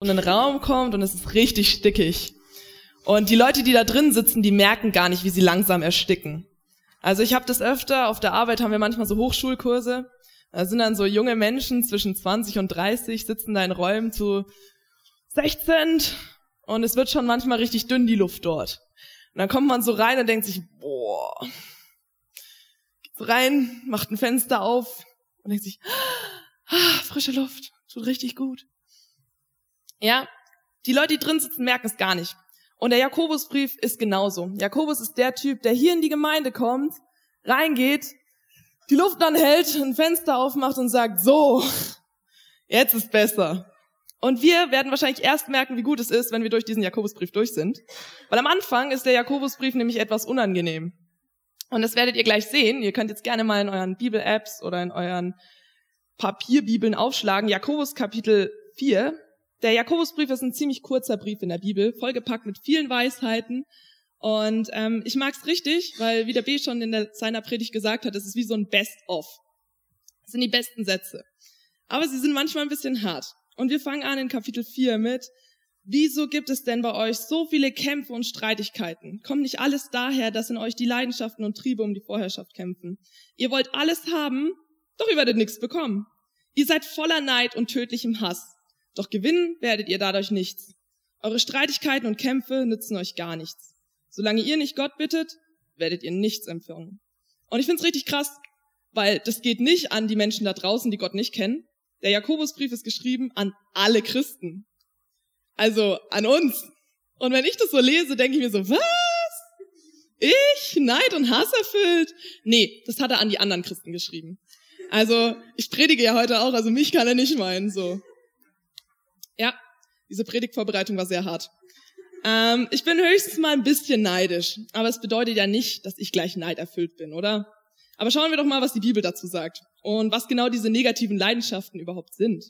in den Raum kommt und es ist richtig stickig. Und die Leute, die da drin sitzen, die merken gar nicht, wie sie langsam ersticken. Also ich habe das öfter, auf der Arbeit haben wir manchmal so Hochschulkurse. Da sind dann so junge Menschen zwischen 20 und 30, sitzen da in Räumen zu 16 und es wird schon manchmal richtig dünn, die Luft dort. Und dann kommt man so rein und denkt sich, boah, geht rein, macht ein Fenster auf und denkt sich, ah, frische Luft, tut richtig gut. Ja, die Leute, die drin sitzen, merken es gar nicht. Und der Jakobusbrief ist genauso. Jakobus ist der Typ, der hier in die Gemeinde kommt, reingeht, die Luft anhält, ein Fenster aufmacht und sagt, so, jetzt ist besser. Und wir werden wahrscheinlich erst merken, wie gut es ist, wenn wir durch diesen Jakobusbrief durch sind. Weil am Anfang ist der Jakobusbrief nämlich etwas unangenehm. Und das werdet ihr gleich sehen. Ihr könnt jetzt gerne mal in euren Bibel-Apps oder in euren Papierbibeln aufschlagen. Jakobus Kapitel 4. Der Jakobusbrief ist ein ziemlich kurzer Brief in der Bibel, vollgepackt mit vielen Weisheiten. Und ähm, ich mag's richtig, weil wie der B schon in der, seiner Predigt gesagt hat, es ist wie so ein Best-of. Das sind die besten Sätze. Aber sie sind manchmal ein bisschen hart. Und wir fangen an in Kapitel 4 mit, wieso gibt es denn bei euch so viele Kämpfe und Streitigkeiten? Kommt nicht alles daher, dass in euch die Leidenschaften und Triebe um die Vorherrschaft kämpfen? Ihr wollt alles haben, doch ihr werdet nichts bekommen. Ihr seid voller Neid und tödlichem Hass. Doch gewinnen werdet ihr dadurch nichts. Eure Streitigkeiten und Kämpfe nützen euch gar nichts. Solange ihr nicht Gott bittet, werdet ihr nichts empfangen. Und ich finde es richtig krass, weil das geht nicht an die Menschen da draußen, die Gott nicht kennen, der Jakobusbrief ist geschrieben an alle Christen. Also an uns. Und wenn ich das so lese, denke ich mir so, was? Ich? Neid und Hass erfüllt? Nee, das hat er an die anderen Christen geschrieben. Also, ich predige ja heute auch, also mich kann er nicht meinen, so. Ja, diese Predigtvorbereitung war sehr hart. Ähm, ich bin höchstens mal ein bisschen neidisch, aber es bedeutet ja nicht, dass ich gleich neiderfüllt bin, oder? Aber schauen wir doch mal, was die Bibel dazu sagt und was genau diese negativen Leidenschaften überhaupt sind.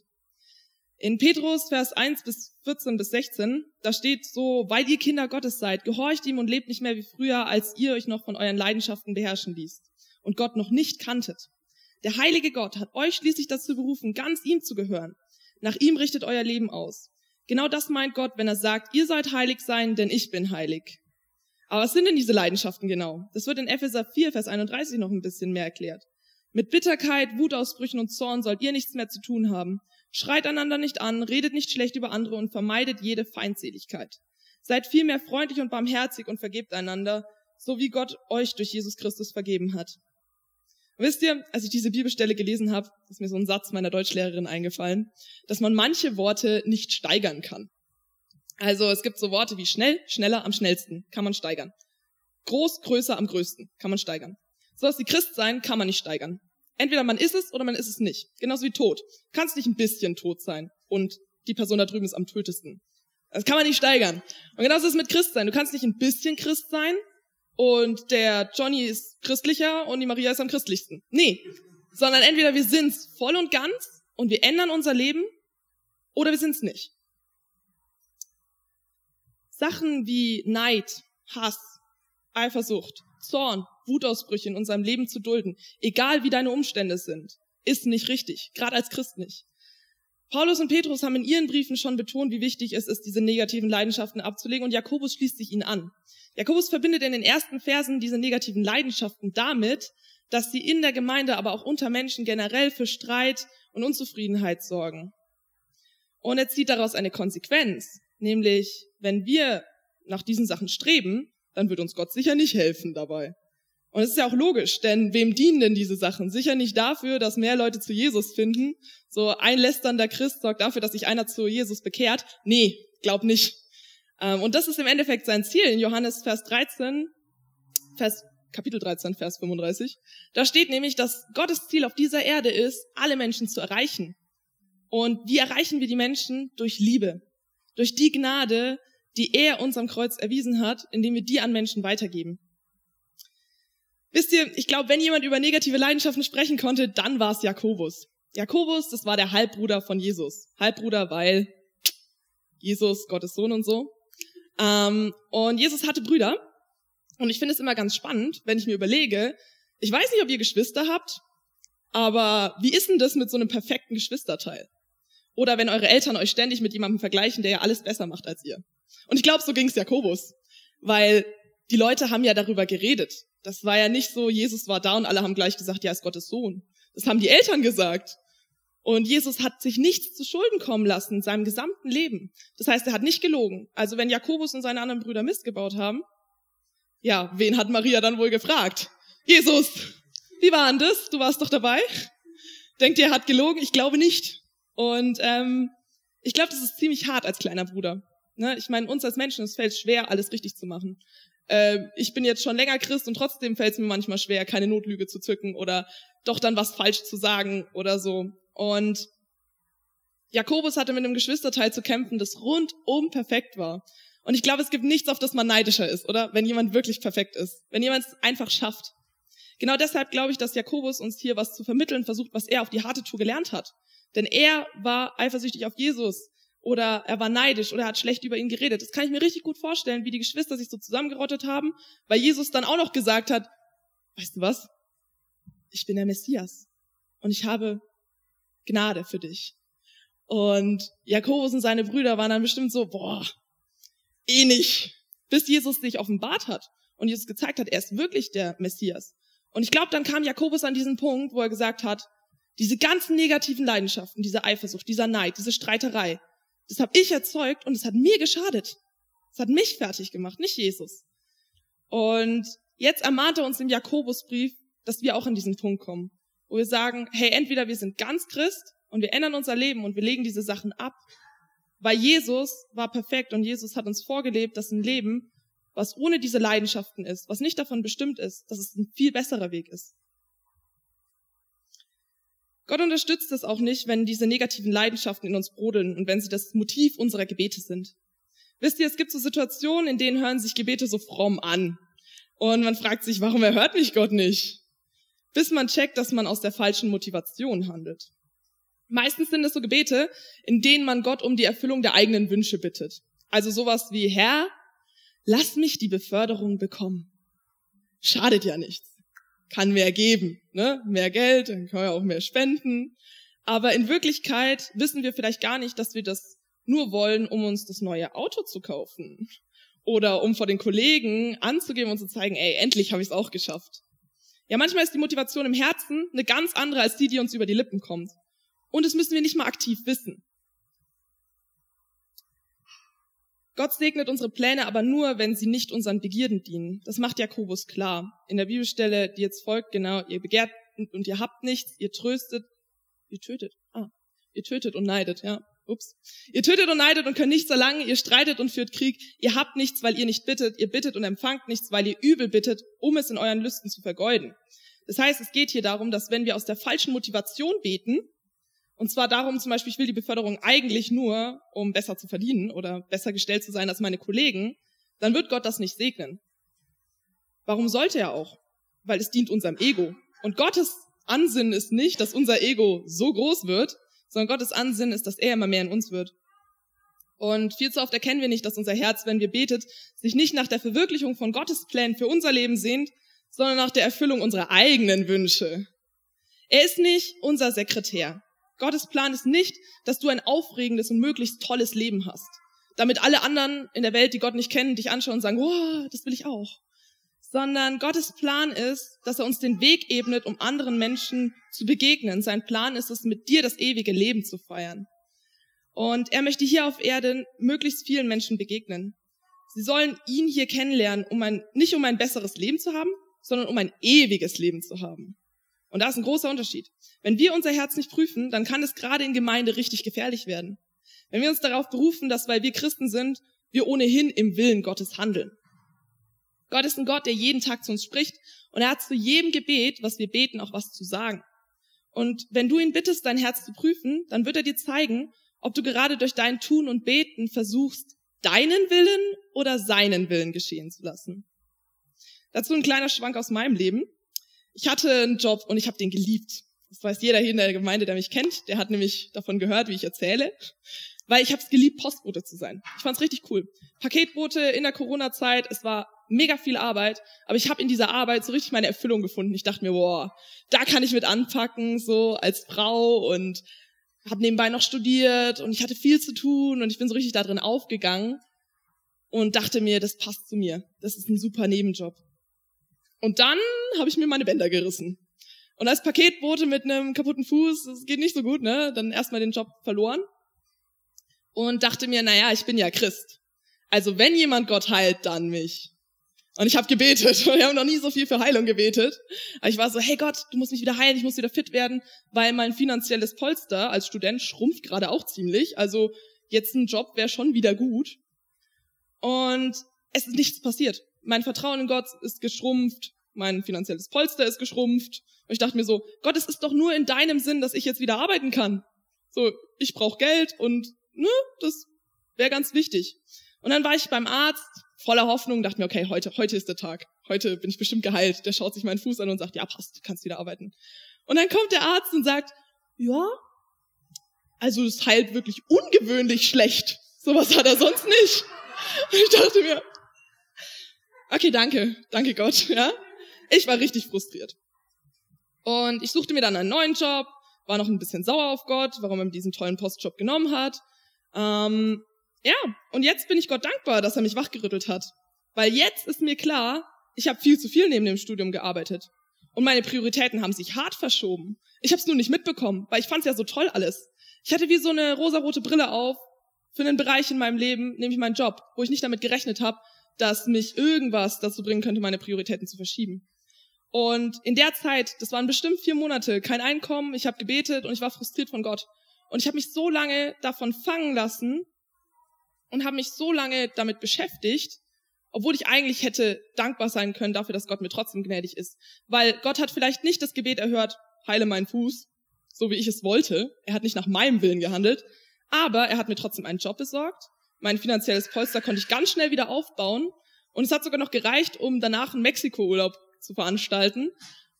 In Petrus Vers 1 bis 14 bis 16, da steht so, weil ihr Kinder Gottes seid, gehorcht ihm und lebt nicht mehr wie früher, als ihr euch noch von euren Leidenschaften beherrschen ließt und Gott noch nicht kanntet. Der heilige Gott hat euch schließlich dazu berufen, ganz ihm zu gehören. Nach ihm richtet euer Leben aus. Genau das meint Gott, wenn er sagt, ihr sollt heilig sein, denn ich bin heilig. Aber was sind denn diese Leidenschaften genau? Das wird in Epheser 4, Vers 31 noch ein bisschen mehr erklärt. Mit Bitterkeit, Wutausbrüchen und Zorn sollt ihr nichts mehr zu tun haben. Schreit einander nicht an, redet nicht schlecht über andere und vermeidet jede Feindseligkeit. Seid vielmehr freundlich und barmherzig und vergebt einander, so wie Gott euch durch Jesus Christus vergeben hat. Wisst ihr, als ich diese Bibelstelle gelesen habe, ist mir so ein Satz meiner Deutschlehrerin eingefallen, dass man manche Worte nicht steigern kann. Also es gibt so Worte wie schnell, schneller, am schnellsten, kann man steigern. Groß, größer, am größten, kann man steigern. So was wie Christ sein, kann man nicht steigern. Entweder man ist es oder man ist es nicht. Genauso wie tot. Kannst nicht ein bisschen tot sein und die Person da drüben ist am tötesten. Das kann man nicht steigern. Und genauso ist es mit Christ sein. Du kannst nicht ein bisschen Christ sein und der Johnny ist christlicher und die Maria ist am christlichsten. Nee. Sondern entweder wir sind's voll und ganz und wir ändern unser Leben oder wir sind's nicht. Sachen wie Neid, Hass, Eifersucht, Zorn, Wutausbrüche in unserem Leben zu dulden, egal wie deine Umstände sind, ist nicht richtig, gerade als Christ nicht. Paulus und Petrus haben in ihren Briefen schon betont, wie wichtig es ist, diese negativen Leidenschaften abzulegen und Jakobus schließt sich ihnen an. Jakobus verbindet in den ersten Versen diese negativen Leidenschaften damit, dass sie in der Gemeinde, aber auch unter Menschen generell für Streit und Unzufriedenheit sorgen. Und er zieht daraus eine Konsequenz, nämlich wenn wir nach diesen Sachen streben, dann wird uns Gott sicher nicht helfen dabei. Und es ist ja auch logisch, denn wem dienen denn diese Sachen? Sicher nicht dafür, dass mehr Leute zu Jesus finden. So ein lästernder Christ sorgt dafür, dass sich einer zu Jesus bekehrt. Nee, glaub nicht. Ähm, und das ist im Endeffekt sein Ziel in Johannes Vers 13, Vers, Kapitel 13, Vers 35. Da steht nämlich, dass Gottes Ziel auf dieser Erde ist, alle Menschen zu erreichen. Und wie erreichen wir die Menschen? Durch Liebe. Durch die Gnade, die er uns am Kreuz erwiesen hat, indem wir die an Menschen weitergeben. Wisst ihr, ich glaube, wenn jemand über negative Leidenschaften sprechen konnte, dann war es Jakobus. Jakobus, das war der Halbbruder von Jesus. Halbbruder, weil Jesus, Gottes Sohn und so. Ähm, und Jesus hatte Brüder. Und ich finde es immer ganz spannend, wenn ich mir überlege, ich weiß nicht, ob ihr Geschwister habt, aber wie ist denn das mit so einem perfekten Geschwisterteil? Oder wenn eure Eltern euch ständig mit jemandem vergleichen, der ja alles besser macht als ihr. Und ich glaube, so ging es Jakobus. Weil die Leute haben ja darüber geredet. Das war ja nicht so, Jesus war da und alle haben gleich gesagt, ja, ist Gottes Sohn. Das haben die Eltern gesagt. Und Jesus hat sich nichts zu Schulden kommen lassen in seinem gesamten Leben. Das heißt, er hat nicht gelogen. Also wenn Jakobus und seine anderen Brüder Mist gebaut haben, ja, wen hat Maria dann wohl gefragt? Jesus, wie war denn das? Du warst doch dabei. Denkt ihr, er hat gelogen? Ich glaube nicht. Und ähm, ich glaube, das ist ziemlich hart als kleiner Bruder. Ne? Ich meine, uns als Menschen, es fällt schwer, alles richtig zu machen. Äh, ich bin jetzt schon länger Christ und trotzdem fällt es mir manchmal schwer, keine Notlüge zu zücken oder doch dann was falsch zu sagen oder so. Und Jakobus hatte mit einem Geschwisterteil zu kämpfen, das rundum perfekt war. Und ich glaube, es gibt nichts, auf das man neidischer ist, oder? Wenn jemand wirklich perfekt ist. Wenn jemand es einfach schafft. Genau deshalb glaube ich, dass Jakobus uns hier was zu vermitteln versucht, was er auf die harte Tour gelernt hat. Denn er war eifersüchtig auf Jesus oder er war neidisch oder er hat schlecht über ihn geredet. Das kann ich mir richtig gut vorstellen, wie die Geschwister sich so zusammengerottet haben, weil Jesus dann auch noch gesagt hat, weißt du was? Ich bin der Messias und ich habe Gnade für dich. Und Jakobus und seine Brüder waren dann bestimmt so, boah, eh nicht, bis Jesus sich offenbart hat und Jesus gezeigt hat, er ist wirklich der Messias. Und ich glaube, dann kam Jakobus an diesen Punkt, wo er gesagt hat, diese ganzen negativen Leidenschaften, diese Eifersucht, dieser Neid, diese Streiterei, das habe ich erzeugt und es hat mir geschadet. Es hat mich fertig gemacht, nicht Jesus. Und jetzt ermahnt er uns im Jakobusbrief, dass wir auch an diesen Punkt kommen, wo wir sagen, hey, entweder wir sind ganz Christ und wir ändern unser Leben und wir legen diese Sachen ab, weil Jesus war perfekt und Jesus hat uns vorgelebt, dass ein Leben, was ohne diese Leidenschaften ist, was nicht davon bestimmt ist, dass es ein viel besserer Weg ist. Gott unterstützt es auch nicht, wenn diese negativen Leidenschaften in uns brodeln und wenn sie das Motiv unserer Gebete sind. Wisst ihr, es gibt so Situationen, in denen hören sich Gebete so fromm an. Und man fragt sich, warum erhört mich Gott nicht? Bis man checkt, dass man aus der falschen Motivation handelt. Meistens sind es so Gebete, in denen man Gott um die Erfüllung der eigenen Wünsche bittet. Also sowas wie, Herr, lass mich die Beförderung bekommen. Schadet ja nichts. Kann mehr geben, ne? Mehr Geld, dann können wir auch mehr spenden. Aber in Wirklichkeit wissen wir vielleicht gar nicht, dass wir das nur wollen, um uns das neue Auto zu kaufen. Oder um vor den Kollegen anzugeben und zu zeigen, ey, endlich habe ich es auch geschafft. Ja, manchmal ist die Motivation im Herzen eine ganz andere als die, die uns über die Lippen kommt. Und das müssen wir nicht mal aktiv wissen. Gott segnet unsere Pläne aber nur, wenn sie nicht unseren Begierden dienen. Das macht Jakobus klar. In der Bibelstelle, die jetzt folgt, genau, ihr begehrt und ihr habt nichts, ihr tröstet, ihr tötet, ah, ihr tötet und neidet, ja, ups. Ihr tötet und neidet und könnt nichts erlangen, ihr streitet und führt Krieg, ihr habt nichts, weil ihr nicht bittet, ihr bittet und empfangt nichts, weil ihr übel bittet, um es in euren Lüsten zu vergeuden. Das heißt, es geht hier darum, dass wenn wir aus der falschen Motivation beten, und zwar darum zum Beispiel, ich will die Beförderung eigentlich nur, um besser zu verdienen oder besser gestellt zu sein als meine Kollegen, dann wird Gott das nicht segnen. Warum sollte er auch? Weil es dient unserem Ego. Und Gottes Ansinnen ist nicht, dass unser Ego so groß wird, sondern Gottes Ansinnen ist, dass er immer mehr in uns wird. Und viel zu oft erkennen wir nicht, dass unser Herz, wenn wir betet, sich nicht nach der Verwirklichung von Gottes Plänen für unser Leben sehnt, sondern nach der Erfüllung unserer eigenen Wünsche. Er ist nicht unser Sekretär. Gottes Plan ist nicht, dass du ein aufregendes und möglichst tolles Leben hast, damit alle anderen in der Welt, die Gott nicht kennen, dich anschauen und sagen, wow, das will ich auch. Sondern Gottes Plan ist, dass er uns den Weg ebnet, um anderen Menschen zu begegnen. Sein Plan ist es, mit dir das ewige Leben zu feiern. Und er möchte hier auf Erden möglichst vielen Menschen begegnen. Sie sollen ihn hier kennenlernen, um ein, nicht um ein besseres Leben zu haben, sondern um ein ewiges Leben zu haben. Und da ist ein großer Unterschied. Wenn wir unser Herz nicht prüfen, dann kann es gerade in Gemeinde richtig gefährlich werden. Wenn wir uns darauf berufen, dass weil wir Christen sind, wir ohnehin im Willen Gottes handeln. Gott ist ein Gott, der jeden Tag zu uns spricht und er hat zu jedem Gebet, was wir beten, auch was zu sagen. Und wenn du ihn bittest, dein Herz zu prüfen, dann wird er dir zeigen, ob du gerade durch dein Tun und Beten versuchst, deinen Willen oder seinen Willen geschehen zu lassen. Dazu ein kleiner Schwank aus meinem Leben. Ich hatte einen Job und ich habe den geliebt. Das weiß jeder hier in der Gemeinde, der mich kennt. Der hat nämlich davon gehört, wie ich erzähle. Weil ich habe es geliebt, Postbote zu sein. Ich fand's richtig cool. Paketbote in der Corona-Zeit, es war mega viel Arbeit, aber ich habe in dieser Arbeit so richtig meine Erfüllung gefunden. Ich dachte mir, boah, da kann ich mit anpacken, so als Frau und habe nebenbei noch studiert und ich hatte viel zu tun und ich bin so richtig da drin aufgegangen und dachte mir, das passt zu mir. Das ist ein super Nebenjob. Und dann habe ich mir meine Bänder gerissen. Und als Paketbote mit einem kaputten Fuß, das geht nicht so gut, ne? Dann erstmal den Job verloren. Und dachte mir, naja, ich bin ja Christ. Also wenn jemand Gott heilt, dann mich. Und ich habe gebetet. Wir haben noch nie so viel für Heilung gebetet. Aber ich war so, hey Gott, du musst mich wieder heilen, ich muss wieder fit werden, weil mein finanzielles Polster als Student schrumpft gerade auch ziemlich. Also jetzt ein Job wäre schon wieder gut. Und es ist nichts passiert. Mein Vertrauen in Gott ist geschrumpft, mein finanzielles Polster ist geschrumpft. Und ich dachte mir so, Gott, es ist doch nur in deinem Sinn, dass ich jetzt wieder arbeiten kann. So, ich brauche Geld und ne, das wäre ganz wichtig. Und dann war ich beim Arzt voller Hoffnung, dachte mir, okay, heute, heute ist der Tag. Heute bin ich bestimmt geheilt. Der schaut sich meinen Fuß an und sagt, ja, passt, du kannst wieder arbeiten. Und dann kommt der Arzt und sagt, ja, also es heilt wirklich ungewöhnlich schlecht. Sowas hat er sonst nicht. Und ich dachte mir, okay, danke, danke Gott, ja. Ich war richtig frustriert. Und ich suchte mir dann einen neuen Job, war noch ein bisschen sauer auf Gott, warum er mir diesen tollen Postjob genommen hat. Ähm, ja, und jetzt bin ich Gott dankbar, dass er mich wachgerüttelt hat. Weil jetzt ist mir klar, ich habe viel zu viel neben dem Studium gearbeitet. Und meine Prioritäten haben sich hart verschoben. Ich habe es nur nicht mitbekommen, weil ich fand es ja so toll alles. Ich hatte wie so eine rosarote Brille auf für einen Bereich in meinem Leben, nämlich meinen Job, wo ich nicht damit gerechnet habe, dass mich irgendwas dazu bringen könnte, meine Prioritäten zu verschieben. Und in der Zeit, das waren bestimmt vier Monate, kein Einkommen, ich habe gebetet und ich war frustriert von Gott. Und ich habe mich so lange davon fangen lassen und habe mich so lange damit beschäftigt, obwohl ich eigentlich hätte dankbar sein können dafür, dass Gott mir trotzdem gnädig ist. Weil Gott hat vielleicht nicht das Gebet erhört, heile meinen Fuß, so wie ich es wollte. Er hat nicht nach meinem Willen gehandelt, aber er hat mir trotzdem einen Job besorgt. Mein finanzielles Polster konnte ich ganz schnell wieder aufbauen. Und es hat sogar noch gereicht, um danach einen Mexiko-Urlaub zu veranstalten.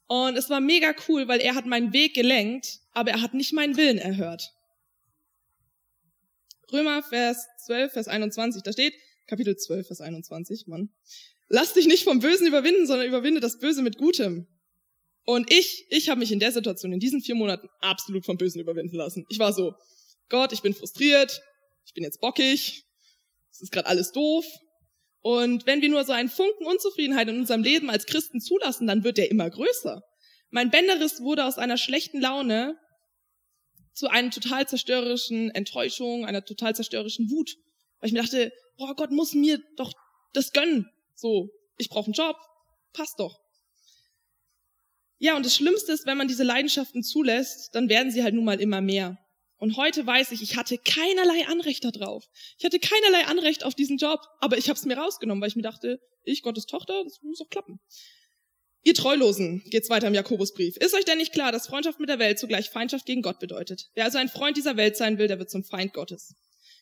Und es war mega cool, weil er hat meinen Weg gelenkt, aber er hat nicht meinen Willen erhört. Römer Vers 12, Vers 21, da steht, Kapitel 12, Vers 21, Mann. Lass dich nicht vom Bösen überwinden, sondern überwinde das Böse mit Gutem. Und ich, ich habe mich in der Situation, in diesen vier Monaten, absolut vom Bösen überwinden lassen. Ich war so, Gott, ich bin frustriert, ich bin jetzt bockig, es ist gerade alles doof. Und wenn wir nur so einen Funken Unzufriedenheit in unserem Leben als Christen zulassen, dann wird der immer größer. Mein Bänderriss wurde aus einer schlechten Laune zu einer total zerstörerischen Enttäuschung, einer total zerstörerischen Wut. Weil ich mir dachte, boah, Gott muss mir doch das gönnen. So, ich brauche einen Job, passt doch. Ja, und das Schlimmste ist, wenn man diese Leidenschaften zulässt, dann werden sie halt nun mal immer mehr. Und heute weiß ich, ich hatte keinerlei Anrecht darauf. Ich hatte keinerlei Anrecht auf diesen Job, aber ich habe es mir rausgenommen, weil ich mir dachte, ich Gottes Tochter, das muss doch klappen. Ihr Treulosen, geht's weiter im Jakobusbrief. Ist euch denn nicht klar, dass Freundschaft mit der Welt zugleich Feindschaft gegen Gott bedeutet? Wer also ein Freund dieser Welt sein will, der wird zum Feind Gottes.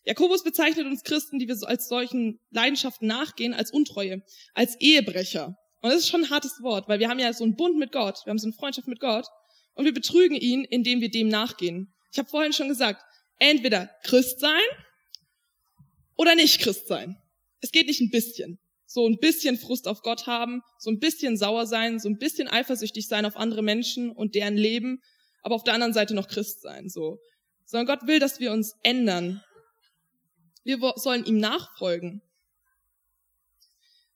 Jakobus bezeichnet uns Christen, die wir als solchen Leidenschaften nachgehen, als Untreue, als Ehebrecher. Und das ist schon ein hartes Wort, weil wir haben ja so einen Bund mit Gott, wir haben so eine Freundschaft mit Gott und wir betrügen ihn, indem wir dem nachgehen. Ich habe vorhin schon gesagt, entweder Christ sein oder nicht Christ sein. Es geht nicht ein bisschen. So ein bisschen Frust auf Gott haben, so ein bisschen sauer sein, so ein bisschen eifersüchtig sein auf andere Menschen und deren Leben, aber auf der anderen Seite noch Christ sein, so. Sondern Gott will, dass wir uns ändern. Wir sollen ihm nachfolgen.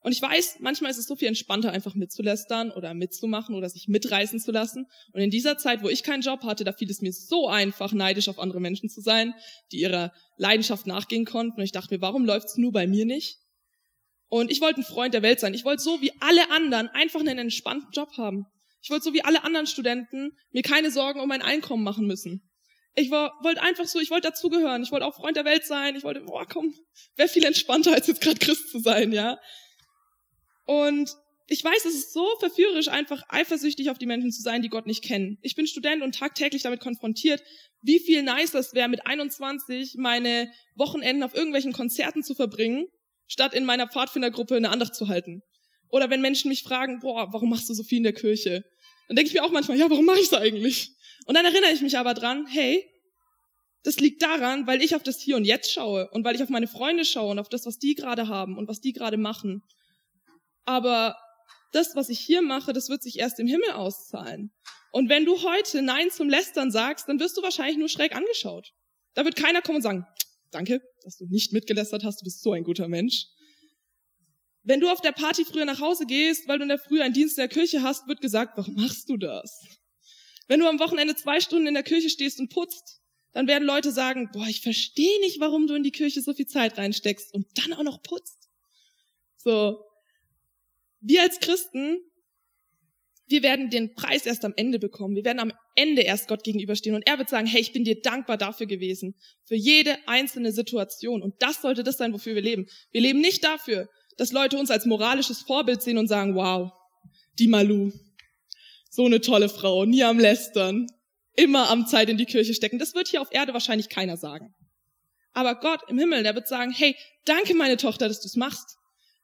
Und ich weiß, manchmal ist es so viel entspannter, einfach mitzulästern oder mitzumachen oder sich mitreißen zu lassen. Und in dieser Zeit, wo ich keinen Job hatte, da fiel es mir so einfach, neidisch auf andere Menschen zu sein, die ihrer Leidenschaft nachgehen konnten. Und ich dachte mir, warum läuft's nur bei mir nicht? Und ich wollte ein Freund der Welt sein. Ich wollte so wie alle anderen einfach einen entspannten Job haben. Ich wollte so wie alle anderen Studenten mir keine Sorgen um mein Einkommen machen müssen. Ich wollte einfach so, ich wollte dazugehören. Ich wollte auch Freund der Welt sein. Ich wollte, boah, komm, wäre viel entspannter, als jetzt gerade Christ zu sein, ja. Und ich weiß, es ist so verführerisch, einfach eifersüchtig auf die Menschen zu sein, die Gott nicht kennen. Ich bin Student und tagtäglich damit konfrontiert, wie viel nice das wäre, mit 21 meine Wochenenden auf irgendwelchen Konzerten zu verbringen, statt in meiner Pfadfindergruppe eine Andacht zu halten. Oder wenn Menschen mich fragen, boah, warum machst du so viel in der Kirche? Dann denke ich mir auch manchmal, ja, warum mache ich das eigentlich? Und dann erinnere ich mich aber dran, hey, das liegt daran, weil ich auf das Hier und Jetzt schaue und weil ich auf meine Freunde schaue und auf das, was die gerade haben und was die gerade machen. Aber das, was ich hier mache, das wird sich erst im Himmel auszahlen. Und wenn du heute Nein zum Lästern sagst, dann wirst du wahrscheinlich nur schräg angeschaut. Da wird keiner kommen und sagen, danke, dass du nicht mitgelästert hast, du bist so ein guter Mensch. Wenn du auf der Party früher nach Hause gehst, weil du in der Früh einen Dienst in der Kirche hast, wird gesagt, warum machst du das? Wenn du am Wochenende zwei Stunden in der Kirche stehst und putzt, dann werden Leute sagen, boah, ich verstehe nicht, warum du in die Kirche so viel Zeit reinsteckst und dann auch noch putzt. So. Wir als Christen, wir werden den Preis erst am Ende bekommen. Wir werden am Ende erst Gott gegenüberstehen und er wird sagen, hey, ich bin dir dankbar dafür gewesen. Für jede einzelne Situation. Und das sollte das sein, wofür wir leben. Wir leben nicht dafür, dass Leute uns als moralisches Vorbild sehen und sagen, wow, die Malu, so eine tolle Frau, nie am Lästern, immer am Zeit in die Kirche stecken. Das wird hier auf Erde wahrscheinlich keiner sagen. Aber Gott im Himmel, der wird sagen, hey, danke meine Tochter, dass du es machst.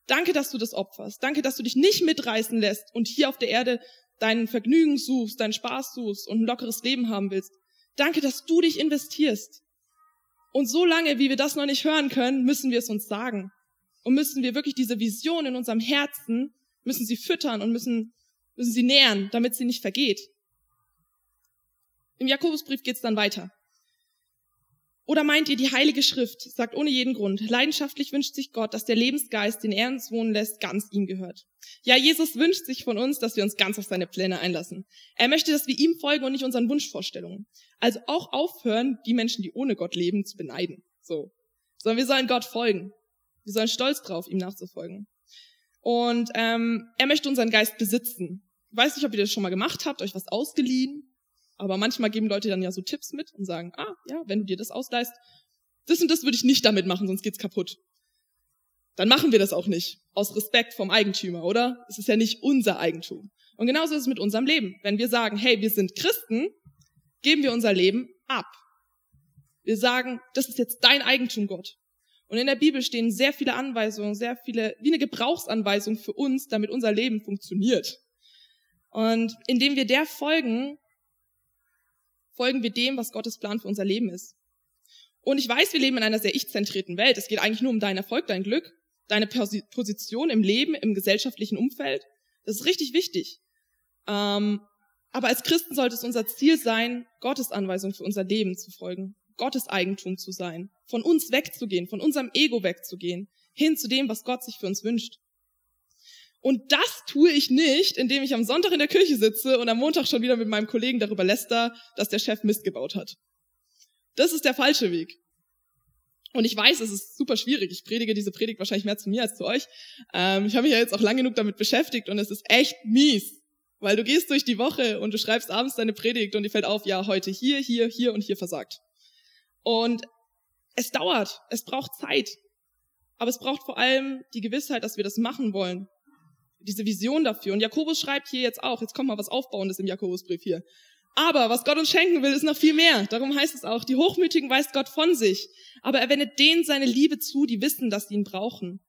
Danke, dass du das opferst. Danke, dass du dich nicht mitreißen lässt und hier auf der Erde deinen Vergnügen suchst, deinen Spaß suchst und ein lockeres Leben haben willst. Danke, dass du dich investierst. Und so lange, wie wir das noch nicht hören können, müssen wir es uns sagen. Und müssen wir wirklich diese Vision in unserem Herzen, müssen sie füttern und müssen, müssen sie nähren, damit sie nicht vergeht. Im Jakobusbrief geht's dann weiter. Oder meint ihr, die Heilige Schrift sagt ohne jeden Grund, leidenschaftlich wünscht sich Gott, dass der Lebensgeist, den er uns wohnen lässt, ganz ihm gehört. Ja, Jesus wünscht sich von uns, dass wir uns ganz auf seine Pläne einlassen. Er möchte, dass wir ihm folgen und nicht unseren Wunschvorstellungen. Also auch aufhören, die Menschen, die ohne Gott leben, zu beneiden. So. Sondern wir sollen Gott folgen. Wir sollen stolz drauf, ihm nachzufolgen. Und ähm, er möchte unseren Geist besitzen. Ich weiß nicht, ob ihr das schon mal gemacht habt, euch was ausgeliehen, aber manchmal geben Leute dann ja so Tipps mit und sagen, ah, ja, wenn du dir das ausleihst, das und das würde ich nicht damit machen, sonst geht's kaputt. Dann machen wir das auch nicht. Aus Respekt vom Eigentümer, oder? Es ist ja nicht unser Eigentum. Und genauso ist es mit unserem Leben. Wenn wir sagen, hey, wir sind Christen, geben wir unser Leben ab. Wir sagen, das ist jetzt dein Eigentum, Gott. Und in der Bibel stehen sehr viele Anweisungen, sehr viele, wie eine Gebrauchsanweisung für uns, damit unser Leben funktioniert. Und indem wir der folgen, folgen wir dem, was Gottes Plan für unser Leben ist. Und ich weiß, wir leben in einer sehr ich-zentrierten Welt. Es geht eigentlich nur um deinen Erfolg, dein Glück, deine Position im Leben, im gesellschaftlichen Umfeld. Das ist richtig wichtig. Ähm, aber als Christen sollte es unser Ziel sein, Gottes Anweisung für unser Leben zu folgen, Gottes Eigentum zu sein, von uns wegzugehen, von unserem Ego wegzugehen, hin zu dem, was Gott sich für uns wünscht. Und das tue ich nicht, indem ich am Sonntag in der Kirche sitze und am Montag schon wieder mit meinem Kollegen darüber läster, dass der Chef Mist gebaut hat. Das ist der falsche Weg. Und ich weiß, es ist super schwierig. Ich predige diese Predigt wahrscheinlich mehr zu mir als zu euch. Ähm, ich habe mich ja jetzt auch lang genug damit beschäftigt und es ist echt mies. Weil du gehst durch die Woche und du schreibst abends deine Predigt und dir fällt auf, ja, heute hier, hier, hier und hier versagt. Und es dauert, es braucht Zeit. Aber es braucht vor allem die Gewissheit, dass wir das machen wollen diese Vision dafür. Und Jakobus schreibt hier jetzt auch, jetzt kommt mal was Aufbauendes im Jakobusbrief hier. Aber was Gott uns schenken will, ist noch viel mehr. Darum heißt es auch, die Hochmütigen weist Gott von sich, aber er wendet denen seine Liebe zu, die wissen, dass sie ihn brauchen.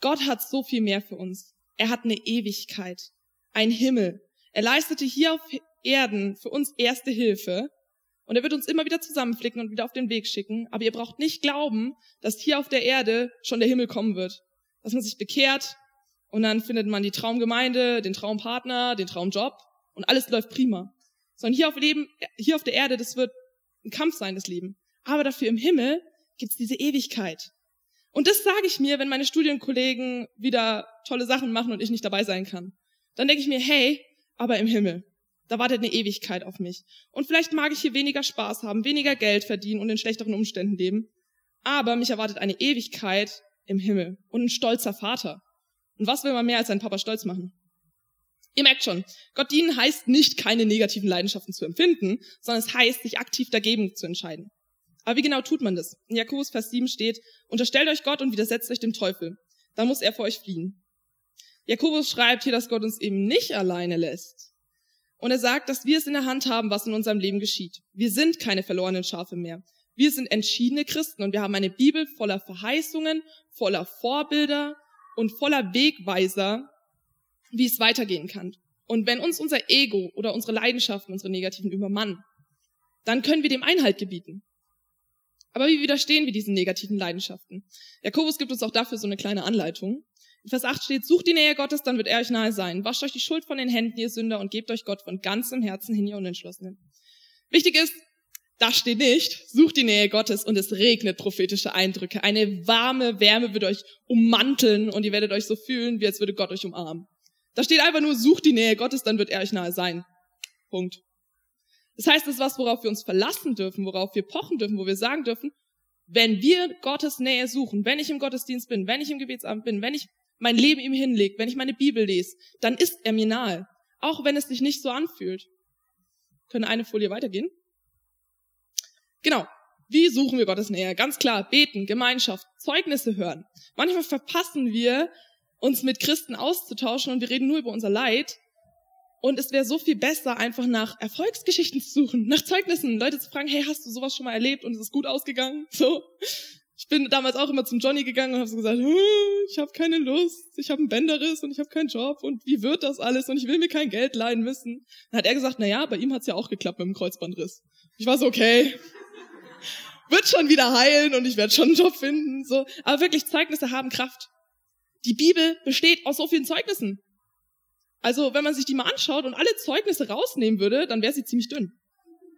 Gott hat so viel mehr für uns. Er hat eine Ewigkeit, ein Himmel. Er leistete hier auf Erden für uns erste Hilfe und er wird uns immer wieder zusammenflicken und wieder auf den Weg schicken. Aber ihr braucht nicht glauben, dass hier auf der Erde schon der Himmel kommen wird. Dass man sich bekehrt, und dann findet man die Traumgemeinde, den Traumpartner, den Traumjob und alles läuft prima. Sondern hier auf, Leben, hier auf der Erde, das wird ein Kampf sein, das Leben. Aber dafür im Himmel gibt's diese Ewigkeit. Und das sage ich mir, wenn meine Studienkollegen wieder tolle Sachen machen und ich nicht dabei sein kann. Dann denke ich mir, hey, aber im Himmel, da wartet eine Ewigkeit auf mich. Und vielleicht mag ich hier weniger Spaß haben, weniger Geld verdienen und in schlechteren Umständen leben. Aber mich erwartet eine Ewigkeit im Himmel und ein stolzer Vater. Und was will man mehr als seinen Papa stolz machen? Ihr merkt schon, Gott dienen heißt nicht, keine negativen Leidenschaften zu empfinden, sondern es heißt, sich aktiv dagegen zu entscheiden. Aber wie genau tut man das? In Jakobus Vers 7 steht, unterstellt euch Gott und widersetzt euch dem Teufel. Dann muss er vor euch fliehen. Jakobus schreibt hier, dass Gott uns eben nicht alleine lässt. Und er sagt, dass wir es in der Hand haben, was in unserem Leben geschieht. Wir sind keine verlorenen Schafe mehr. Wir sind entschiedene Christen und wir haben eine Bibel voller Verheißungen, voller Vorbilder, und voller Wegweiser, wie es weitergehen kann. Und wenn uns unser Ego oder unsere Leidenschaften, unsere negativen übermannen, dann können wir dem Einhalt gebieten. Aber wie widerstehen wir diesen negativen Leidenschaften? Jakobus gibt uns auch dafür so eine kleine Anleitung. In Vers 8 steht, sucht die Nähe Gottes, dann wird er euch nahe sein. Wascht euch die Schuld von den Händen, ihr Sünder, und gebt euch Gott von ganzem Herzen hin, ihr Unentschlossenen. Wichtig ist, da steht nicht, sucht die Nähe Gottes und es regnet prophetische Eindrücke. Eine warme Wärme wird euch ummanteln und ihr werdet euch so fühlen, wie als würde Gott euch umarmen. Da steht einfach nur, sucht die Nähe Gottes, dann wird er euch nahe sein. Punkt. Das heißt, es ist was, worauf wir uns verlassen dürfen, worauf wir pochen dürfen, wo wir sagen dürfen, wenn wir Gottes Nähe suchen, wenn ich im Gottesdienst bin, wenn ich im Gebetsamt bin, wenn ich mein Leben ihm hinlege, wenn ich meine Bibel lese, dann ist er mir nahe. Auch wenn es sich nicht so anfühlt. Können eine Folie weitergehen? Genau. Wie suchen wir Gottes Nähe? Ganz klar, beten, Gemeinschaft, Zeugnisse hören. Manchmal verpassen wir, uns mit Christen auszutauschen und wir reden nur über unser Leid. Und es wäre so viel besser, einfach nach Erfolgsgeschichten zu suchen, nach Zeugnissen, Leute zu fragen, hey, hast du sowas schon mal erlebt und es ist gut ausgegangen? So. Ich bin damals auch immer zum Johnny gegangen und habe so gesagt, hm, ich habe keine Lust, ich habe einen Bänderriss und ich habe keinen Job und wie wird das alles und ich will mir kein Geld leihen müssen. Dann hat er gesagt, na ja, bei ihm hat's ja auch geklappt mit dem Kreuzbandriss. Ich war so, okay, wird schon wieder heilen und ich werde schon einen Job finden. So. Aber wirklich, Zeugnisse haben Kraft. Die Bibel besteht aus so vielen Zeugnissen. Also, wenn man sich die mal anschaut und alle Zeugnisse rausnehmen würde, dann wäre sie ziemlich dünn.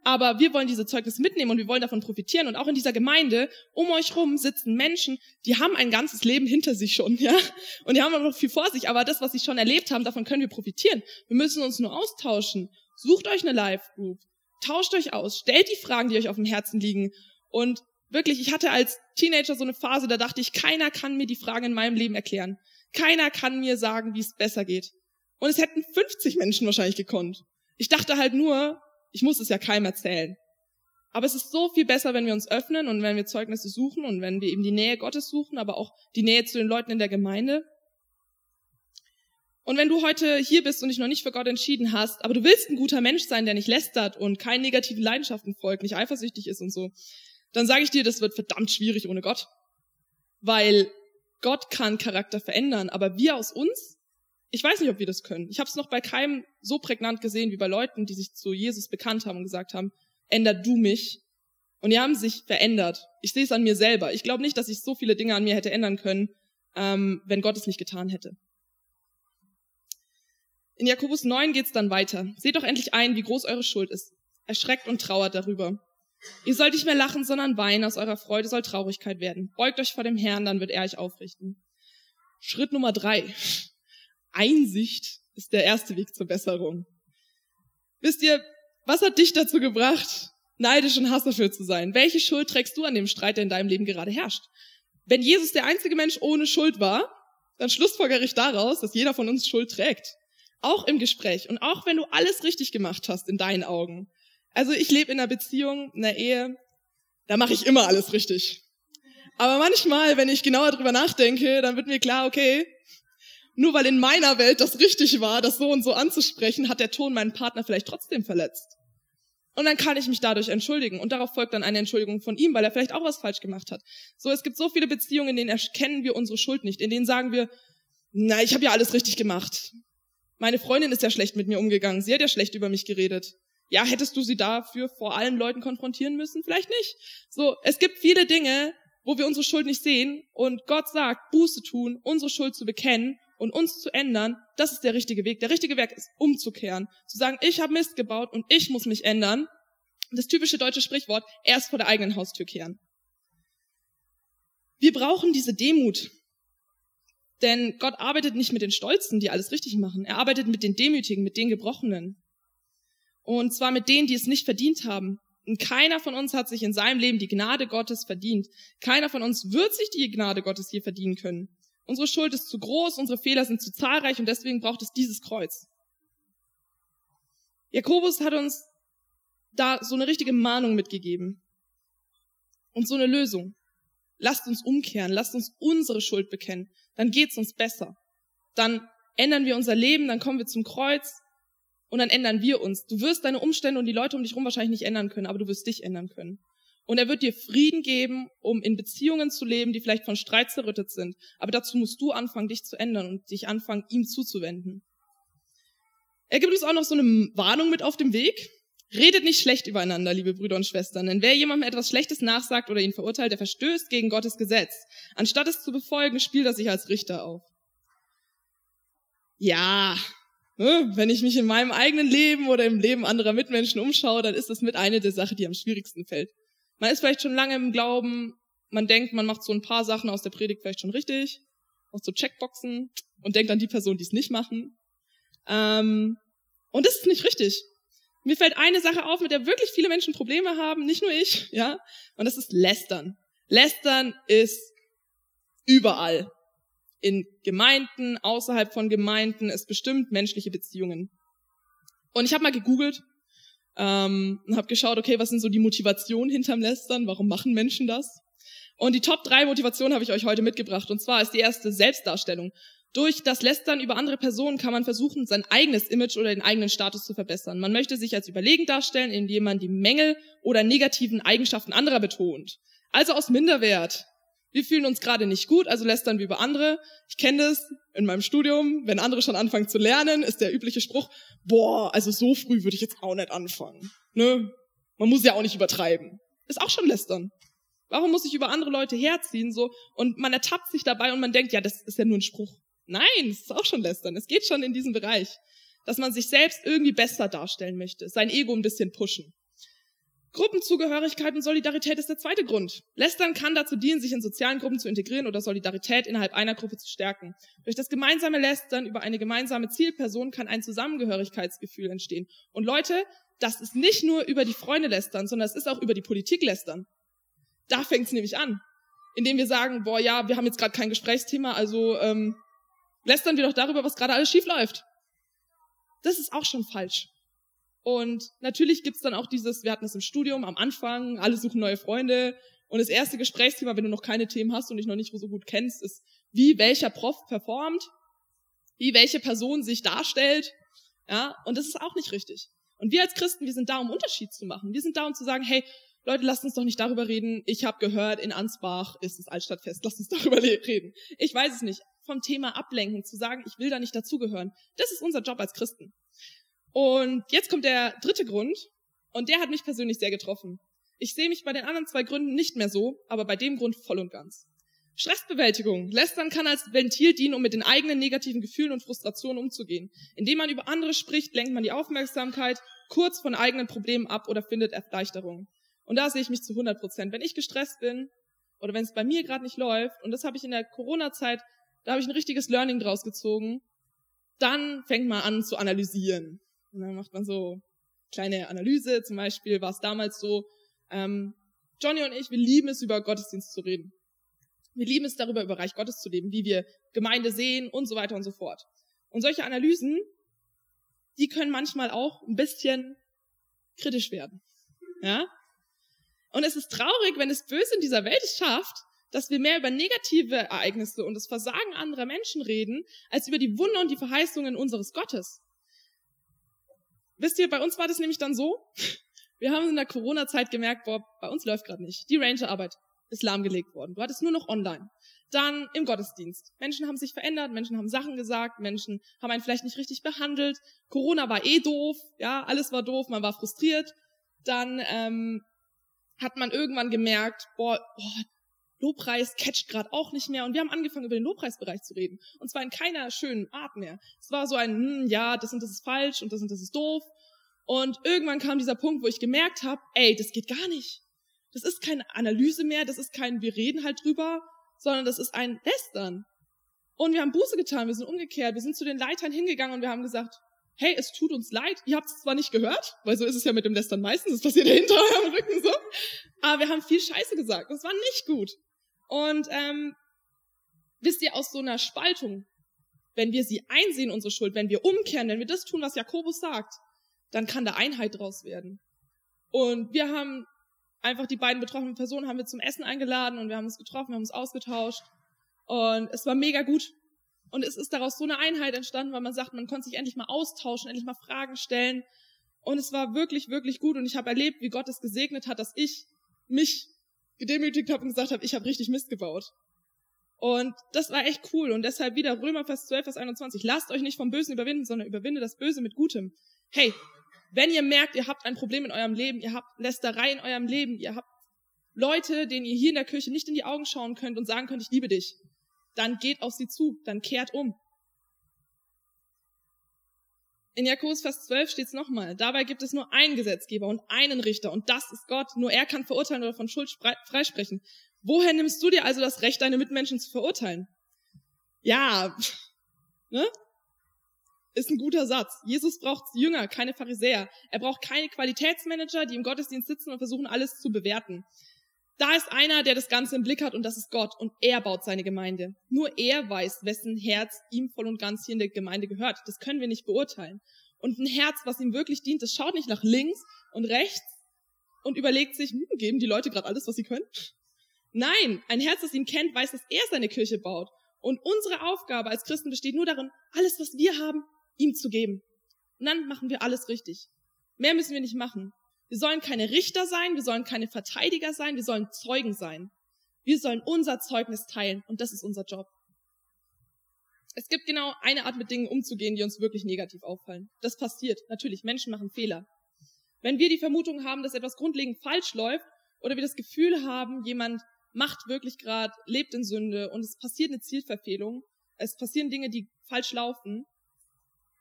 Aber wir wollen diese Zeugnisse mitnehmen und wir wollen davon profitieren. Und auch in dieser Gemeinde, um euch rum sitzen Menschen, die haben ein ganzes Leben hinter sich schon, ja. Und die haben noch viel vor sich. Aber das, was sie schon erlebt haben, davon können wir profitieren. Wir müssen uns nur austauschen. Sucht euch eine Live-Group. Tauscht euch aus. Stellt die Fragen, die euch auf dem Herzen liegen. Und wirklich, ich hatte als Teenager so eine Phase, da dachte ich, keiner kann mir die Fragen in meinem Leben erklären. Keiner kann mir sagen, wie es besser geht. Und es hätten 50 Menschen wahrscheinlich gekonnt. Ich dachte halt nur, ich muss es ja keinem erzählen. Aber es ist so viel besser, wenn wir uns öffnen und wenn wir Zeugnisse suchen und wenn wir eben die Nähe Gottes suchen, aber auch die Nähe zu den Leuten in der Gemeinde. Und wenn du heute hier bist und dich noch nicht für Gott entschieden hast, aber du willst ein guter Mensch sein, der nicht lästert und keinen negativen Leidenschaften folgt, nicht eifersüchtig ist und so, dann sage ich dir, das wird verdammt schwierig ohne Gott. Weil Gott kann Charakter verändern, aber wir aus uns, ich weiß nicht, ob wir das können. Ich habe es noch bei keinem so prägnant gesehen wie bei Leuten, die sich zu Jesus bekannt haben und gesagt haben, änder du mich. Und die haben sich verändert. Ich sehe es an mir selber. Ich glaube nicht, dass ich so viele Dinge an mir hätte ändern können, ähm, wenn Gott es nicht getan hätte. In Jakobus 9 geht's dann weiter. Seht doch endlich ein, wie groß eure Schuld ist. Erschreckt und trauert darüber. Ihr sollt nicht mehr lachen, sondern weinen. Aus eurer Freude soll Traurigkeit werden. Beugt euch vor dem Herrn, dann wird er euch aufrichten. Schritt Nummer drei. Einsicht ist der erste Weg zur Besserung. Wisst ihr, was hat dich dazu gebracht, neidisch und hasserfüllt zu sein? Welche Schuld trägst du an dem Streit, der in deinem Leben gerade herrscht? Wenn Jesus der einzige Mensch ohne Schuld war, dann schlussfolgere ich daraus, dass jeder von uns Schuld trägt. Auch im Gespräch und auch wenn du alles richtig gemacht hast in deinen Augen, also ich lebe in einer Beziehung, in einer Ehe, da mache ich immer alles richtig. Aber manchmal, wenn ich genauer drüber nachdenke, dann wird mir klar, okay, nur weil in meiner Welt das richtig war, das so und so anzusprechen, hat der Ton meinen Partner vielleicht trotzdem verletzt. Und dann kann ich mich dadurch entschuldigen. Und darauf folgt dann eine Entschuldigung von ihm, weil er vielleicht auch was falsch gemacht hat. So, es gibt so viele Beziehungen, in denen erkennen wir unsere Schuld nicht. In denen sagen wir, na, ich habe ja alles richtig gemacht. Meine Freundin ist ja schlecht mit mir umgegangen. Sie hat ja schlecht über mich geredet. Ja, hättest du sie dafür vor allen Leuten konfrontieren müssen? Vielleicht nicht. So, es gibt viele Dinge, wo wir unsere Schuld nicht sehen und Gott sagt, Buße tun, unsere Schuld zu bekennen und uns zu ändern, das ist der richtige Weg. Der richtige Weg ist umzukehren, zu sagen, ich habe Mist gebaut und ich muss mich ändern. Das typische deutsche Sprichwort, erst vor der eigenen Haustür kehren. Wir brauchen diese Demut. Denn Gott arbeitet nicht mit den Stolzen, die alles richtig machen. Er arbeitet mit den Demütigen, mit den Gebrochenen. Und zwar mit denen, die es nicht verdient haben. Und keiner von uns hat sich in seinem Leben die Gnade Gottes verdient. Keiner von uns wird sich die Gnade Gottes hier verdienen können. Unsere Schuld ist zu groß, unsere Fehler sind zu zahlreich und deswegen braucht es dieses Kreuz. Jakobus hat uns da so eine richtige Mahnung mitgegeben und so eine Lösung. Lasst uns umkehren, lasst uns unsere Schuld bekennen, dann geht's uns besser. Dann ändern wir unser Leben, dann kommen wir zum Kreuz und dann ändern wir uns. Du wirst deine Umstände und die Leute um dich herum wahrscheinlich nicht ändern können, aber du wirst dich ändern können. Und er wird dir Frieden geben, um in Beziehungen zu leben, die vielleicht von Streit zerrüttet sind. Aber dazu musst du anfangen, dich zu ändern und dich anfangen, ihm zuzuwenden. Er gibt uns auch noch so eine Warnung mit auf dem Weg. Redet nicht schlecht übereinander, liebe Brüder und Schwestern, denn wer jemandem etwas Schlechtes nachsagt oder ihn verurteilt, der verstößt gegen Gottes Gesetz. Anstatt es zu befolgen, spielt er sich als Richter auf. ja, ne, wenn ich mich in meinem eigenen Leben oder im Leben anderer Mitmenschen umschaue, dann ist das mit eine der Sachen, die am schwierigsten fällt. Man ist vielleicht schon lange im Glauben, man denkt, man macht so ein paar Sachen aus der Predigt vielleicht schon richtig, macht so Checkboxen und denkt an die Person, die es nicht machen. Ähm, und das ist nicht richtig. Mir fällt eine Sache auf, mit der wirklich viele Menschen Probleme haben, nicht nur ich, ja, und das ist Lästern. Lästern ist überall. In Gemeinden, außerhalb von Gemeinden, es bestimmt menschliche Beziehungen. Und ich habe mal gegoogelt ähm, und habe geschaut, okay, was sind so die Motivationen hinterm Lästern? Warum machen Menschen das? Und die Top 3 Motivationen habe ich euch heute mitgebracht. Und zwar ist die erste Selbstdarstellung. Durch das Lästern über andere Personen kann man versuchen, sein eigenes Image oder den eigenen Status zu verbessern. Man möchte sich als überlegen darstellen, indem man die Mängel oder negativen Eigenschaften anderer betont. Also aus Minderwert. Wir fühlen uns gerade nicht gut, also lästern wir über andere. Ich kenne das in meinem Studium. Wenn andere schon anfangen zu lernen, ist der übliche Spruch, boah, also so früh würde ich jetzt auch nicht anfangen. Ne? Man muss ja auch nicht übertreiben. Ist auch schon lästern. Warum muss ich über andere Leute herziehen so und man ertappt sich dabei und man denkt, ja, das ist ja nur ein Spruch. Nein, es ist auch schon lästern. Es geht schon in diesem Bereich, dass man sich selbst irgendwie besser darstellen möchte, sein Ego ein bisschen pushen. Gruppenzugehörigkeit und Solidarität ist der zweite Grund. Lästern kann dazu dienen, sich in sozialen Gruppen zu integrieren oder Solidarität innerhalb einer Gruppe zu stärken. Durch das gemeinsame Lästern über eine gemeinsame Zielperson kann ein Zusammengehörigkeitsgefühl entstehen. Und Leute, das ist nicht nur über die Freunde lästern, sondern es ist auch über die Politik lästern. Da fängt es nämlich an. Indem wir sagen, boah, ja, wir haben jetzt gerade kein Gesprächsthema, also ähm, lästern wir doch darüber, was gerade alles schief läuft. Das ist auch schon falsch. Und natürlich gibt's dann auch dieses, wir hatten es im Studium am Anfang, alle suchen neue Freunde. Und das erste Gesprächsthema, wenn du noch keine Themen hast und dich noch nicht so gut kennst, ist, wie welcher Prof performt, wie welche Person sich darstellt. Ja, und das ist auch nicht richtig. Und wir als Christen, wir sind da, um Unterschied zu machen. Wir sind da, um zu sagen, hey, Leute, lasst uns doch nicht darüber reden. Ich habe gehört, in Ansbach ist das Altstadtfest. Lasst uns darüber reden. Ich weiß es nicht. Vom Thema ablenken, zu sagen, ich will da nicht dazugehören. Das ist unser Job als Christen. Und jetzt kommt der dritte Grund. Und der hat mich persönlich sehr getroffen. Ich sehe mich bei den anderen zwei Gründen nicht mehr so, aber bei dem Grund voll und ganz. Stressbewältigung. Lästern kann als Ventil dienen, um mit den eigenen negativen Gefühlen und Frustrationen umzugehen. Indem man über andere spricht, lenkt man die Aufmerksamkeit kurz von eigenen Problemen ab oder findet Erleichterung. Und da sehe ich mich zu 100 Prozent. Wenn ich gestresst bin oder wenn es bei mir gerade nicht läuft, und das habe ich in der Corona-Zeit, da habe ich ein richtiges Learning draus gezogen, dann fängt man an zu analysieren. Und dann macht man so kleine Analyse. Zum Beispiel war es damals so, ähm, Johnny und ich, wir lieben es, über Gottesdienst zu reden. Wir lieben es, darüber über Reich Gottes zu leben, wie wir Gemeinde sehen und so weiter und so fort. Und solche Analysen, die können manchmal auch ein bisschen kritisch werden. Ja? Und es ist traurig, wenn es böse in dieser Welt schafft, dass wir mehr über negative Ereignisse und das Versagen anderer Menschen reden, als über die Wunder und die Verheißungen unseres Gottes. Wisst ihr, bei uns war das nämlich dann so, wir haben in der Corona-Zeit gemerkt, boah, bei uns läuft gerade nicht. Die Rangerarbeit ist lahmgelegt worden. Du hattest nur noch online. Dann im Gottesdienst. Menschen haben sich verändert, Menschen haben Sachen gesagt, Menschen haben einen vielleicht nicht richtig behandelt. Corona war eh doof, ja, alles war doof, man war frustriert. Dann ähm, hat man irgendwann gemerkt, boah, boah Lobpreis catcht gerade auch nicht mehr. Und wir haben angefangen, über den Lobpreisbereich zu reden. Und zwar in keiner schönen Art mehr. Es war so ein, hm, ja, das und das ist falsch und das und das ist doof. Und irgendwann kam dieser Punkt, wo ich gemerkt habe, ey, das geht gar nicht. Das ist keine Analyse mehr, das ist kein, wir reden halt drüber, sondern das ist ein Lästern. Und wir haben Buße getan, wir sind umgekehrt, wir sind zu den Leitern hingegangen und wir haben gesagt, hey, es tut uns leid, ihr habt es zwar nicht gehört, weil so ist es ja mit dem Lästern meistens, es passiert hinter eurem Rücken so, aber wir haben viel Scheiße gesagt, das war nicht gut. Und ähm, wisst ihr, aus so einer Spaltung, wenn wir sie einsehen, unsere Schuld, wenn wir umkehren, wenn wir das tun, was Jakobus sagt, dann kann da Einheit draus werden. Und wir haben einfach die beiden betroffenen Personen haben wir zum Essen eingeladen und wir haben uns getroffen, wir haben uns ausgetauscht und es war mega gut. Und es ist daraus so eine Einheit entstanden, weil man sagt, man konnte sich endlich mal austauschen, endlich mal Fragen stellen. Und es war wirklich, wirklich gut. Und ich habe erlebt, wie Gott es gesegnet hat, dass ich mich gedemütigt habe und gesagt habe, ich habe richtig Mist gebaut. Und das war echt cool. Und deshalb wieder Römer Vers 12, Vers 21. Lasst euch nicht vom Bösen überwinden, sondern überwinde das Böse mit Gutem. Hey, wenn ihr merkt, ihr habt ein Problem in eurem Leben, ihr habt Lästerei in eurem Leben, ihr habt Leute, denen ihr hier in der Kirche nicht in die Augen schauen könnt und sagen könnt, ich liebe dich, dann geht auf sie zu, dann kehrt um. In Jakobus Vers 12 steht es nochmal. Dabei gibt es nur einen Gesetzgeber und einen Richter und das ist Gott. Nur er kann verurteilen oder von Schuld freisprechen. Woher nimmst du dir also das Recht, deine Mitmenschen zu verurteilen? Ja, ne? Ist ein guter Satz. Jesus braucht Jünger, keine Pharisäer. Er braucht keine Qualitätsmanager, die im Gottesdienst sitzen und versuchen, alles zu bewerten. Da ist einer, der das Ganze im Blick hat und das ist Gott und er baut seine Gemeinde. Nur er weiß, wessen Herz ihm voll und ganz hier in der Gemeinde gehört. Das können wir nicht beurteilen. Und ein Herz, was ihm wirklich dient, das schaut nicht nach links und rechts und überlegt sich, hm, geben die Leute gerade alles, was sie können? Nein, ein Herz, das ihn kennt, weiß, dass er seine Kirche baut. Und unsere Aufgabe als Christen besteht nur darin, alles, was wir haben, ihm zu geben. Und dann machen wir alles richtig. Mehr müssen wir nicht machen. Wir sollen keine Richter sein, wir sollen keine Verteidiger sein, wir sollen Zeugen sein. Wir sollen unser Zeugnis teilen und das ist unser Job. Es gibt genau eine Art mit Dingen umzugehen, die uns wirklich negativ auffallen. Das passiert. Natürlich, Menschen machen Fehler. Wenn wir die Vermutung haben, dass etwas grundlegend falsch läuft oder wir das Gefühl haben, jemand macht wirklich gerade, lebt in Sünde und es passiert eine Zielverfehlung, es passieren Dinge, die falsch laufen,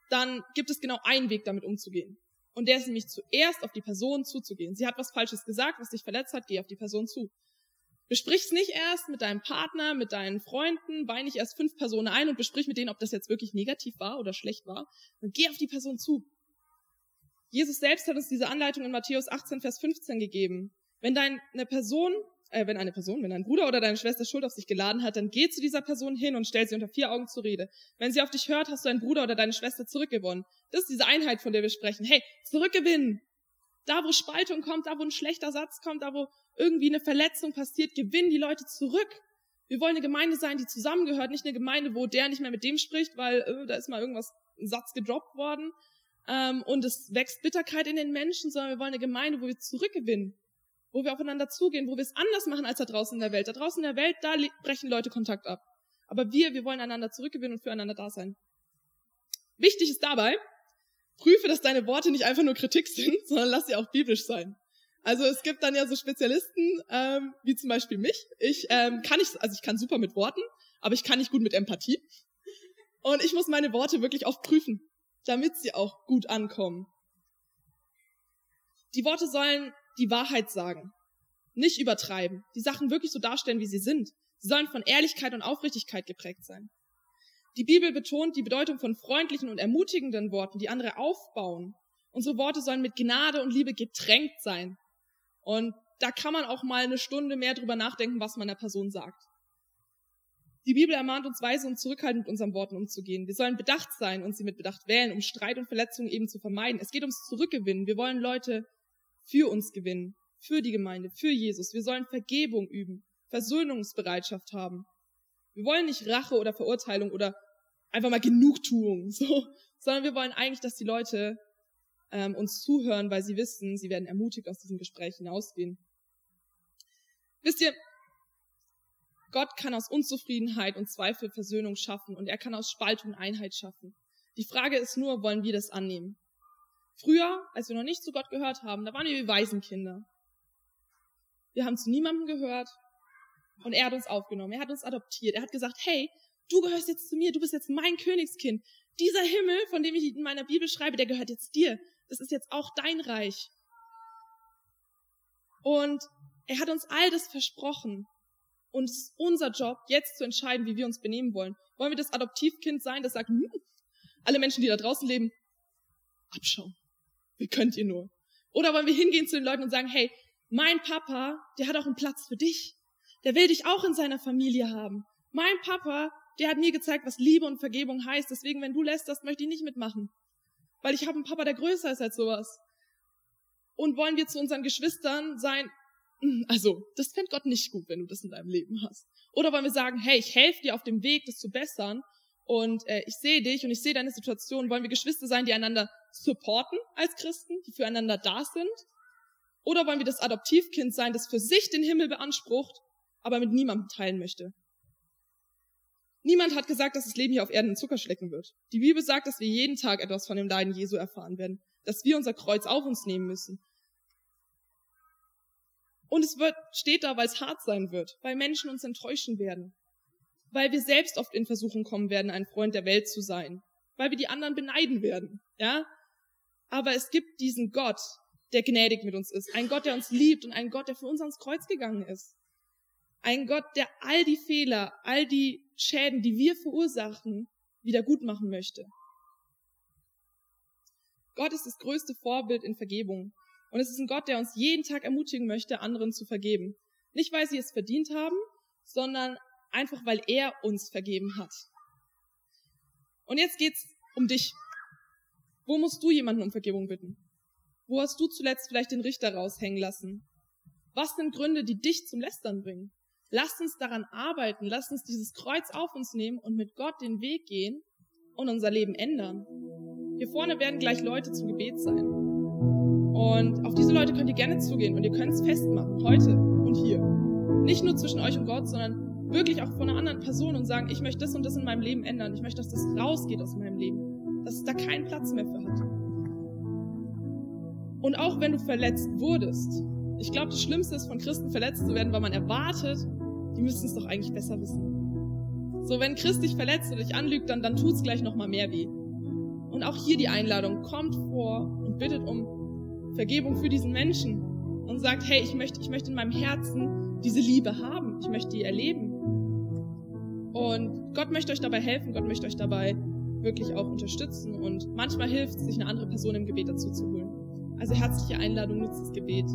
dann gibt es genau einen Weg, damit umzugehen. Und der ist nämlich zuerst auf die Person zuzugehen. Sie hat was Falsches gesagt, was dich verletzt hat, geh auf die Person zu. Besprich's nicht erst mit deinem Partner, mit deinen Freunden, weih nicht erst fünf Personen ein und besprich mit denen, ob das jetzt wirklich negativ war oder schlecht war. Dann geh auf die Person zu. Jesus selbst hat uns diese Anleitung in Matthäus 18, Vers 15 gegeben. Wenn deine Person äh, wenn eine Person, wenn ein Bruder oder deine Schwester Schuld auf sich geladen hat, dann geh zu dieser Person hin und stell sie unter vier Augen zur Rede. Wenn sie auf dich hört, hast du einen Bruder oder deine Schwester zurückgewonnen. Das ist diese Einheit, von der wir sprechen. Hey, zurückgewinnen. Da, wo Spaltung kommt, da, wo ein schlechter Satz kommt, da, wo irgendwie eine Verletzung passiert, gewinnen die Leute zurück. Wir wollen eine Gemeinde sein, die zusammengehört, nicht eine Gemeinde, wo der nicht mehr mit dem spricht, weil äh, da ist mal irgendwas, ein Satz gedroppt worden ähm, und es wächst Bitterkeit in den Menschen, sondern wir wollen eine Gemeinde, wo wir zurückgewinnen, wo wir aufeinander zugehen, wo wir es anders machen als da draußen in der Welt. Da draußen in der Welt, da brechen Leute Kontakt ab. Aber wir, wir wollen einander zurückgewinnen und füreinander da sein. Wichtig ist dabei, prüfe, dass deine Worte nicht einfach nur Kritik sind, sondern lass sie auch biblisch sein. Also es gibt dann ja so Spezialisten, ähm, wie zum Beispiel mich. Ich ähm, kann nicht, also ich kann super mit Worten, aber ich kann nicht gut mit Empathie. Und ich muss meine Worte wirklich oft prüfen, damit sie auch gut ankommen. Die Worte sollen die Wahrheit sagen. Nicht übertreiben. Die Sachen wirklich so darstellen, wie sie sind. Sie sollen von Ehrlichkeit und Aufrichtigkeit geprägt sein. Die Bibel betont die Bedeutung von freundlichen und ermutigenden Worten, die andere aufbauen. Unsere Worte sollen mit Gnade und Liebe getränkt sein. Und da kann man auch mal eine Stunde mehr drüber nachdenken, was man der Person sagt. Die Bibel ermahnt uns weise und zurückhaltend mit unseren Worten umzugehen. Wir sollen bedacht sein und sie mit Bedacht wählen, um Streit und Verletzungen eben zu vermeiden. Es geht ums Zurückgewinnen. Wir wollen Leute für uns gewinnen, für die Gemeinde, für Jesus. Wir sollen Vergebung üben, Versöhnungsbereitschaft haben. Wir wollen nicht Rache oder Verurteilung oder einfach mal Genugtuung, so, sondern wir wollen eigentlich, dass die Leute ähm, uns zuhören, weil sie wissen, sie werden ermutigt aus diesem Gespräch hinausgehen. Wisst ihr, Gott kann aus Unzufriedenheit und Zweifel Versöhnung schaffen und er kann aus Spaltung Einheit schaffen. Die Frage ist nur, wollen wir das annehmen? Früher, als wir noch nicht zu Gott gehört haben, da waren wir wie Waisenkinder. Wir haben zu niemandem gehört und er hat uns aufgenommen, er hat uns adoptiert, er hat gesagt, hey, du gehörst jetzt zu mir, du bist jetzt mein Königskind. Dieser Himmel, von dem ich in meiner Bibel schreibe, der gehört jetzt dir. Das ist jetzt auch dein Reich. Und er hat uns all das versprochen. Und es ist unser Job, jetzt zu entscheiden, wie wir uns benehmen wollen. Wollen wir das Adoptivkind sein, das sagt, hm, alle Menschen, die da draußen leben, abschauen. Wie könnt ihr nur? Oder wollen wir hingehen zu den Leuten und sagen, hey, mein Papa, der hat auch einen Platz für dich. Der will dich auch in seiner Familie haben. Mein Papa, der hat mir gezeigt, was Liebe und Vergebung heißt. Deswegen, wenn du lässt, das möchte ich nicht mitmachen. Weil ich habe einen Papa, der größer ist als sowas. Und wollen wir zu unseren Geschwistern sein, hm, also, das fände Gott nicht gut, wenn du das in deinem Leben hast. Oder wollen wir sagen, hey, ich helfe dir auf dem Weg, das zu bessern und äh, ich sehe dich und ich sehe deine Situation. Wollen wir Geschwister sein, die einander supporten als Christen, die füreinander da sind? Oder wollen wir das Adoptivkind sein, das für sich den Himmel beansprucht, aber mit niemandem teilen möchte? Niemand hat gesagt, dass das Leben hier auf Erden ein Zuckerschlecken wird. Die Bibel sagt, dass wir jeden Tag etwas von dem Leiden Jesu erfahren werden, dass wir unser Kreuz auf uns nehmen müssen. Und es wird, steht da, weil es hart sein wird, weil Menschen uns enttäuschen werden, weil wir selbst oft in Versuchung kommen werden, ein Freund der Welt zu sein, weil wir die anderen beneiden werden. ja. Aber es gibt diesen Gott, der gnädig mit uns ist. Ein Gott, der uns liebt und ein Gott, der für uns ans Kreuz gegangen ist. Ein Gott, der all die Fehler, all die Schäden, die wir verursachen, wieder gut machen möchte. Gott ist das größte Vorbild in Vergebung. Und es ist ein Gott, der uns jeden Tag ermutigen möchte, anderen zu vergeben. Nicht, weil sie es verdient haben, sondern einfach, weil er uns vergeben hat. Und jetzt geht's um dich. Wo musst du jemanden um Vergebung bitten? Wo hast du zuletzt vielleicht den Richter raushängen lassen? Was sind Gründe, die dich zum Lästern bringen? Lasst uns daran arbeiten, lasst uns dieses Kreuz auf uns nehmen und mit Gott den Weg gehen und unser Leben ändern. Hier vorne werden gleich Leute zum Gebet sein. Und auf diese Leute könnt ihr gerne zugehen und ihr könnt es festmachen, heute und hier. Nicht nur zwischen euch und Gott, sondern wirklich auch von einer anderen Person und sagen, ich möchte das und das in meinem Leben ändern. Ich möchte, dass das rausgeht aus meinem Leben. Dass es da keinen Platz mehr für hat. Und auch wenn du verletzt wurdest, ich glaube, das Schlimmste ist, von Christen verletzt zu werden, weil man erwartet, die müssten es doch eigentlich besser wissen. So, wenn Christ dich verletzt oder dich anlügt, dann, dann tut es gleich nochmal mehr weh. Und auch hier die Einladung, kommt vor und bittet um Vergebung für diesen Menschen und sagt, hey, ich möchte, ich möchte in meinem Herzen diese Liebe haben, ich möchte die erleben. Und Gott möchte euch dabei helfen, Gott möchte euch dabei wirklich auch unterstützen und manchmal hilft es, sich eine andere Person im Gebet dazu zu holen. Also herzliche Einladung, nutzt das Gebet.